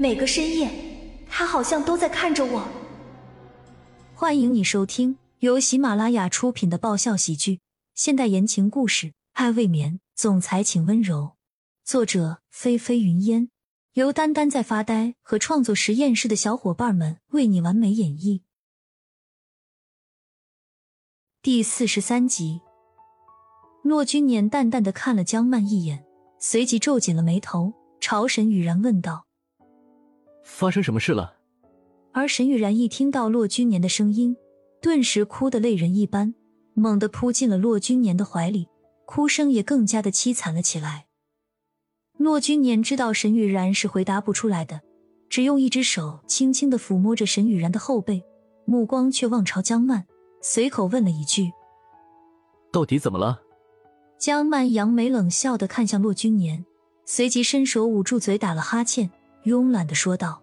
每个深夜，他好像都在看着我。欢迎你收听由喜马拉雅出品的爆笑喜剧、现代言情故事《爱未眠》，总裁请温柔。作者：菲菲云烟，由丹丹在发呆和创作实验室的小伙伴们为你完美演绎。第四十三集，骆君年淡淡的看了江曼一眼，随即皱紧了眉头，朝沈雨然问道：“发生什么事了？”而沈雨然一听到骆君年的声音，顿时哭得泪人一般，猛地扑进了骆君年的怀里，哭声也更加的凄惨了起来。骆君年知道沈雨然是回答不出来的，只用一只手轻轻的抚摸着沈雨然的后背，目光却望朝江曼。随口问了一句：“到底怎么了？”江曼扬眉冷笑的看向骆君年，随即伸手捂住嘴，打了哈欠，慵懒的说道：“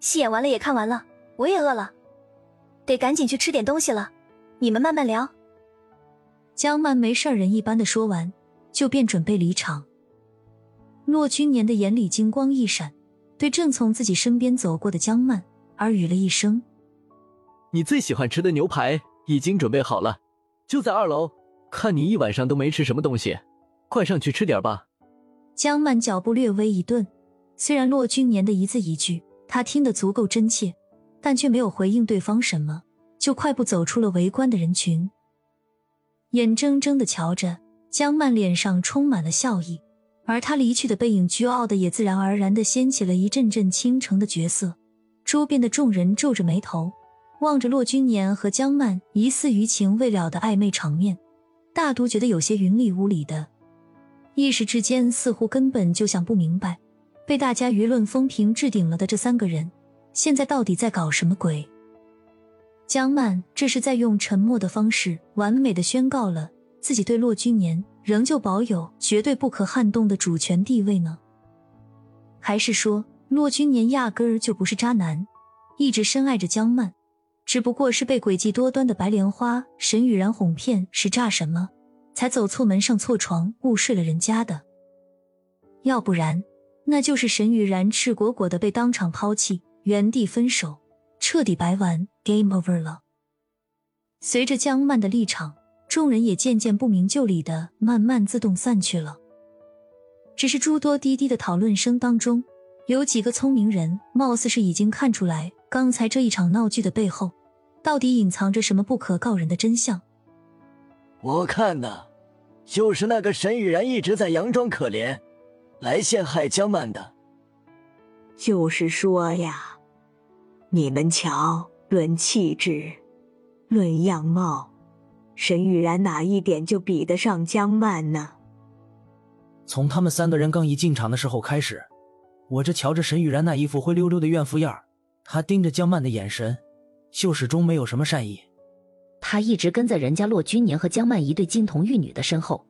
戏演完了，也看完了，我也饿了，得赶紧去吃点东西了。你们慢慢聊。”江曼没事人一般的说完，就便准备离场。骆君年的眼里金光一闪，对正从自己身边走过的江曼耳语了一声。你最喜欢吃的牛排已经准备好了，就在二楼。看你一晚上都没吃什么东西，快上去吃点吧。江曼脚步略微一顿，虽然骆君年的一字一句他听得足够真切，但却没有回应对方什么，就快步走出了围观的人群，眼睁睁的瞧着江曼脸上充满了笑意，而他离去的背影，倨傲的也自然而然的掀起了一阵阵倾城的绝色。周边的众人皱着眉头。望着骆君年和江曼疑似余情未了的暧昧场面，大都觉得有些云里雾里的，一时之间似乎根本就想不明白，被大家舆论风评置顶了的这三个人，现在到底在搞什么鬼？江曼这是在用沉默的方式，完美的宣告了自己对骆君年仍旧保有绝对不可撼动的主权地位呢？还是说骆君年压根儿就不是渣男，一直深爱着江曼？只不过是被诡计多端的白莲花沈雨然哄骗，是诈什么，才走错门上错床误睡了人家的。要不然，那就是沈雨然赤果果的被当场抛弃，原地分手，彻底白玩，game over 了。随着江曼的立场，众人也渐渐不明就里的慢慢自动散去了。只是诸多滴滴的讨论声当中，有几个聪明人，貌似是已经看出来刚才这一场闹剧的背后。到底隐藏着什么不可告人的真相？我看呢，就是那个沈雨然一直在佯装可怜，来陷害江曼的。就是说呀，你们瞧，论气质，论样貌，沈雨然哪一点就比得上江曼呢？从他们三个人刚一进场的时候开始，我这瞧着沈雨然那一副灰溜溜的怨妇样他盯着江曼的眼神。就始终没有什么善意，他一直跟在人家骆君年和江曼一对金童玉女的身后，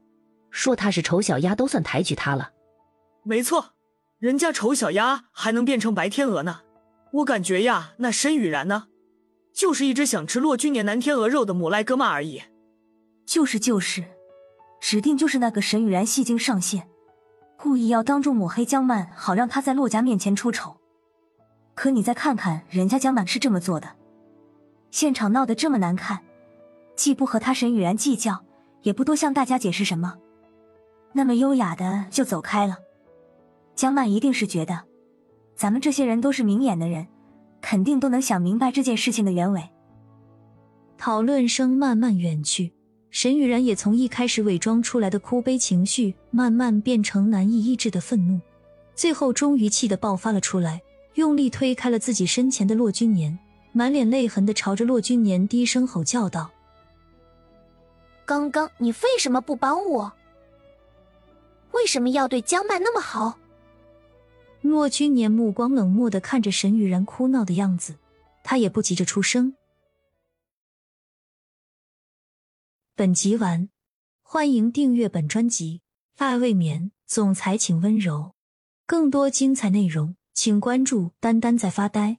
说他是丑小鸭都算抬举他了。没错，人家丑小鸭还能变成白天鹅呢。我感觉呀，那申雨然呢，就是一只想吃骆君年南天鹅肉的母癞哥曼而已。就是就是，指定就是那个沈雨然戏精上线，故意要当众抹黑江曼，好让他在骆家面前出丑。可你再看看人家江曼是这么做的。现场闹得这么难看，既不和他沈雨然计较，也不多向大家解释什么，那么优雅的就走开了。江曼一定是觉得，咱们这些人都是明眼的人，肯定都能想明白这件事情的原委。讨论声慢慢远去，沈雨然也从一开始伪装出来的哭悲情绪，慢慢变成难以抑制的愤怒，最后终于气得爆发了出来，用力推开了自己身前的骆君年。满脸泪痕的朝着骆君年低声吼叫道：“刚刚你为什么不帮我？为什么要对江曼那么好？”洛君年目光冷漠的看着沈雨然哭闹的样子，他也不急着出声。本集完，欢迎订阅本专辑《爱未眠》，总裁请温柔。更多精彩内容，请关注“丹丹在发呆”。